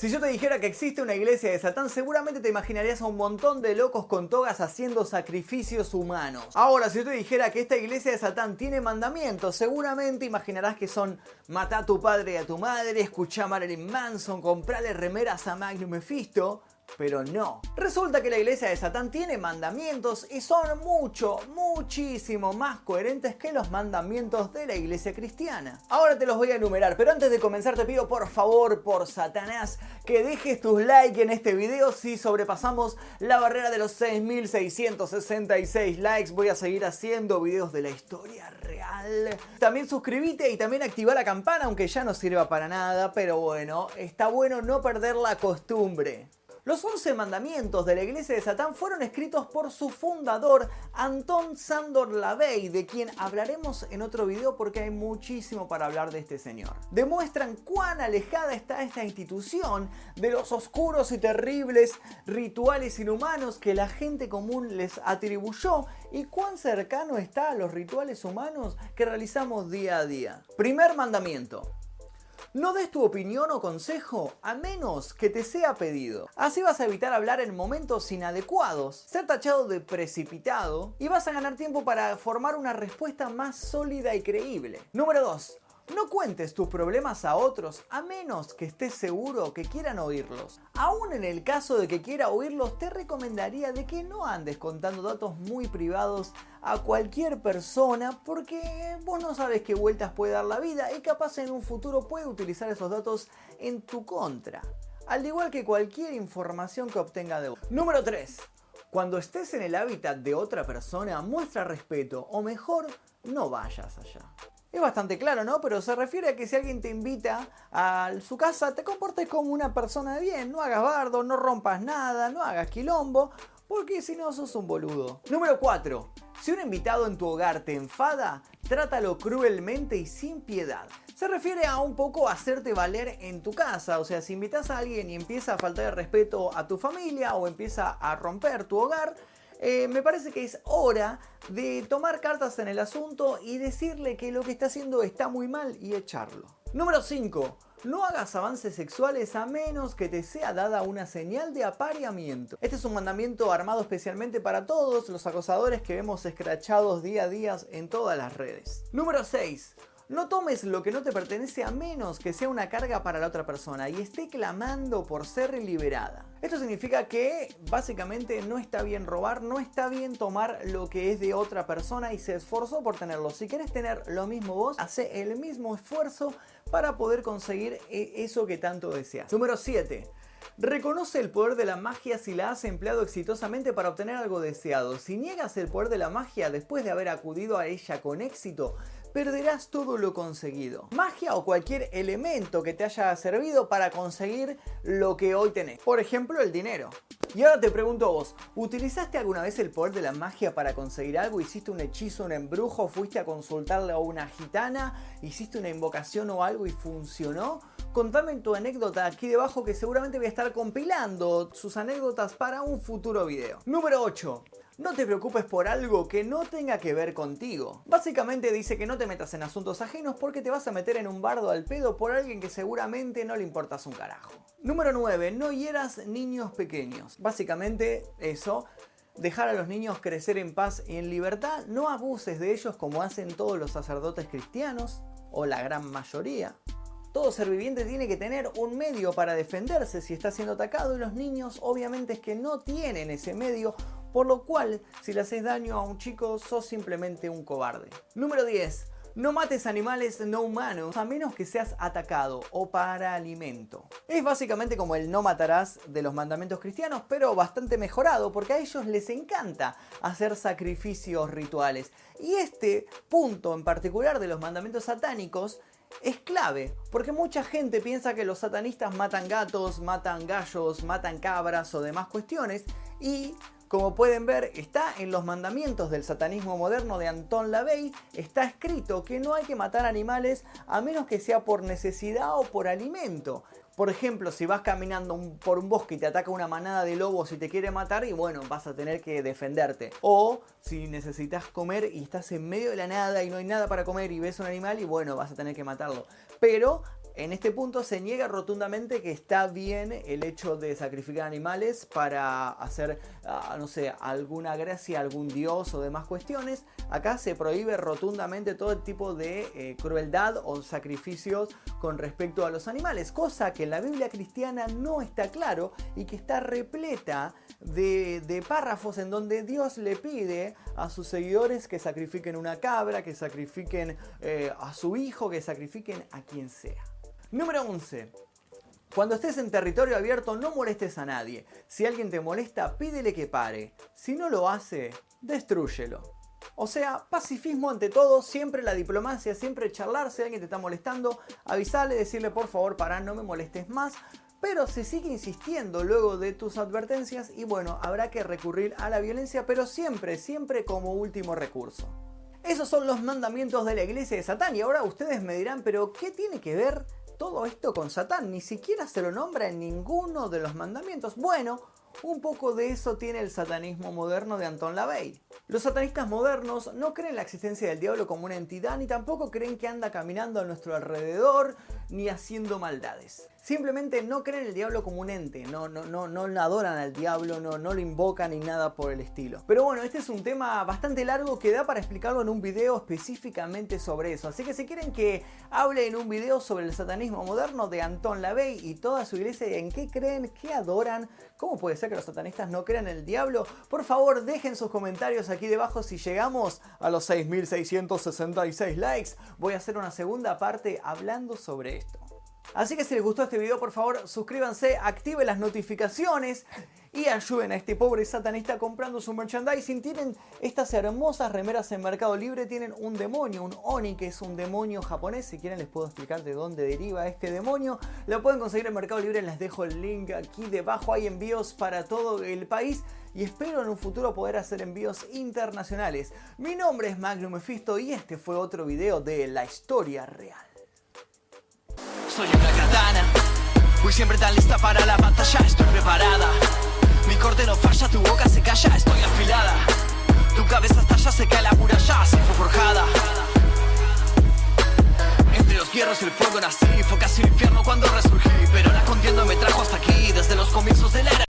Si yo te dijera que existe una iglesia de Satán, seguramente te imaginarías a un montón de locos con togas haciendo sacrificios humanos. Ahora, si yo te dijera que esta iglesia de Satán tiene mandamientos, seguramente imaginarás que son matar a tu padre y a tu madre, escuchar a Marilyn Manson, comprarle remeras a Magnum Mephisto, pero no. Resulta que la iglesia de Satán tiene mandamientos y son mucho, muchísimo más coherentes que los mandamientos de la iglesia cristiana. Ahora te los voy a enumerar, pero antes de comenzar te pido por favor, por Satanás, que dejes tus likes en este video si sobrepasamos la barrera de los 6666 likes. Voy a seguir haciendo videos de la historia real. También suscríbete y también activa la campana, aunque ya no sirva para nada, pero bueno, está bueno no perder la costumbre. Los 11 mandamientos de la iglesia de Satán fueron escritos por su fundador, Anton Sandor Lavey, de quien hablaremos en otro video porque hay muchísimo para hablar de este señor. Demuestran cuán alejada está esta institución de los oscuros y terribles rituales inhumanos que la gente común les atribuyó y cuán cercano está a los rituales humanos que realizamos día a día. Primer mandamiento. No des tu opinión o consejo a menos que te sea pedido. Así vas a evitar hablar en momentos inadecuados, ser tachado de precipitado y vas a ganar tiempo para formar una respuesta más sólida y creíble. Número 2. No cuentes tus problemas a otros a menos que estés seguro que quieran oírlos. Aún en el caso de que quiera oírlos, te recomendaría de que no andes contando datos muy privados a cualquier persona porque vos no sabes qué vueltas puede dar la vida y capaz en un futuro puede utilizar esos datos en tu contra. Al igual que cualquier información que obtenga de vos. Número 3. Cuando estés en el hábitat de otra persona, muestra respeto o mejor, no vayas allá. Es bastante claro, ¿no? Pero se refiere a que si alguien te invita a su casa, te comportes como una persona de bien, no hagas bardo, no rompas nada, no hagas quilombo, porque si no sos un boludo. Número 4. Si un invitado en tu hogar te enfada, trátalo cruelmente y sin piedad. Se refiere a un poco hacerte valer en tu casa, o sea, si invitas a alguien y empieza a faltar el respeto a tu familia o empieza a romper tu hogar, eh, me parece que es hora de tomar cartas en el asunto y decirle que lo que está haciendo está muy mal y echarlo. Número 5. No hagas avances sexuales a menos que te sea dada una señal de apareamiento. Este es un mandamiento armado especialmente para todos los acosadores que vemos escrachados día a día en todas las redes. Número 6. No tomes lo que no te pertenece a menos que sea una carga para la otra persona y esté clamando por ser liberada. Esto significa que básicamente no está bien robar, no está bien tomar lo que es de otra persona y se esforzó por tenerlo. Si quieres tener lo mismo vos, hace el mismo esfuerzo para poder conseguir e-, eso que tanto deseas. Número 7. Reconoce el poder de la magia si la has empleado exitosamente para obtener algo deseado. Si niegas el poder de la magia después de haber acudido a ella con éxito, perderás todo lo conseguido. Magia o cualquier elemento que te haya servido para conseguir lo que hoy tenés. Por ejemplo, el dinero. Y ahora te pregunto a vos, ¿utilizaste alguna vez el poder de la magia para conseguir algo? ¿Hiciste un hechizo, un embrujo? ¿Fuiste a consultarle a una gitana? ¿Hiciste una invocación o algo y funcionó? Contame tu anécdota aquí debajo que seguramente voy a estar compilando sus anécdotas para un futuro video. Número 8. No te preocupes por algo que no tenga que ver contigo. Básicamente dice que no te metas en asuntos ajenos porque te vas a meter en un bardo al pedo por alguien que seguramente no le importas un carajo. Número 9. No hieras niños pequeños. Básicamente eso dejar a los niños crecer en paz y en libertad, no abuses de ellos como hacen todos los sacerdotes cristianos, o la gran mayoría. Todo ser viviente tiene que tener un medio para defenderse si está siendo atacado y los niños obviamente es que no tienen ese medio por lo cual, si le haces daño a un chico, sos simplemente un cobarde. Número 10. No mates animales no humanos a menos que seas atacado o para alimento. Es básicamente como el no matarás de los mandamientos cristianos, pero bastante mejorado porque a ellos les encanta hacer sacrificios rituales. Y este punto en particular de los mandamientos satánicos es clave, porque mucha gente piensa que los satanistas matan gatos, matan gallos, matan cabras o demás cuestiones, y como pueden ver, está en los mandamientos del satanismo moderno de Anton LaVey, está escrito que no hay que matar animales a menos que sea por necesidad o por alimento. Por ejemplo, si vas caminando por un bosque y te ataca una manada de lobos y te quiere matar, y bueno, vas a tener que defenderte. O si necesitas comer y estás en medio de la nada y no hay nada para comer y ves un animal y bueno, vas a tener que matarlo. Pero en este punto se niega rotundamente que está bien el hecho de sacrificar animales para hacer, ah, no sé, alguna gracia algún dios o demás cuestiones. Acá se prohíbe rotundamente todo tipo de eh, crueldad o sacrificios con respecto a los animales, cosa que en la Biblia cristiana no está claro y que está repleta de, párrafos en donde Dios le pide a sus seguidores que sacrifiquen una cabra, que sacrifiquen eh, a su hijo, que sacrifiquen a quien sea. Número 11. Cuando estés en territorio abierto no molestes a nadie. Si alguien te molesta, pídele que pare. Si no lo hace, destrúyelo. O sea, pacifismo ante todo, siempre la diplomacia, siempre charlar, si alguien te está molestando, avisarle, decirle por favor para, no me molestes más. Pero se sigue insistiendo luego de tus advertencias y bueno, habrá que recurrir a la violencia, pero siempre, siempre como último recurso. Esos son los mandamientos de la iglesia de Satán y ahora ustedes me dirán, pero ¿qué tiene que ver todo esto con Satán. Ni siquiera se lo nombra en ninguno de los mandamientos. Bueno, un poco de eso tiene el satanismo moderno de Anton LaVey. Los satanistas modernos no creen la existencia del diablo como una entidad, ni tampoco creen que anda caminando a nuestro alrededor, ni haciendo maldades. Simplemente no creen el diablo como un ente, no, no, no, no adoran al diablo, no, no lo invocan ni nada por el estilo. Pero bueno, este es un tema bastante largo que da para explicarlo en un video específicamente sobre eso. Así que si quieren que hable en un video sobre el satanismo moderno de Anton LaVey y toda su iglesia, en qué creen, qué adoran, cómo puede ser que los satanistas no crean en el diablo, por favor dejen sus comentarios aquí debajo si llegamos a los 6666 likes. Voy a hacer una segunda parte hablando sobre. Así que si les gustó este video, por favor, suscríbanse, activen las notificaciones y ayuden a este pobre satanista comprando su merchandising. Tienen estas hermosas remeras en Mercado Libre, tienen un demonio, un Oni, que es un demonio japonés. Si quieren les puedo explicar de dónde deriva este demonio. Lo pueden conseguir en Mercado Libre, les dejo el link aquí debajo. Hay envíos para todo el país y espero en un futuro poder hacer envíos internacionales. Mi nombre es Magnum Mephisto y este fue otro video de la historia real soy una katana. Voy siempre tan lista para la batalla, estoy preparada. Mi corte no falla, tu boca se calla, estoy afilada. Tu cabeza estalla, se cae la muralla, así fue forjada. Entre los hierros y el fuego nací, fue casi un infierno cuando resurgí Pero la contienda me trajo hasta aquí, desde los comienzos de la era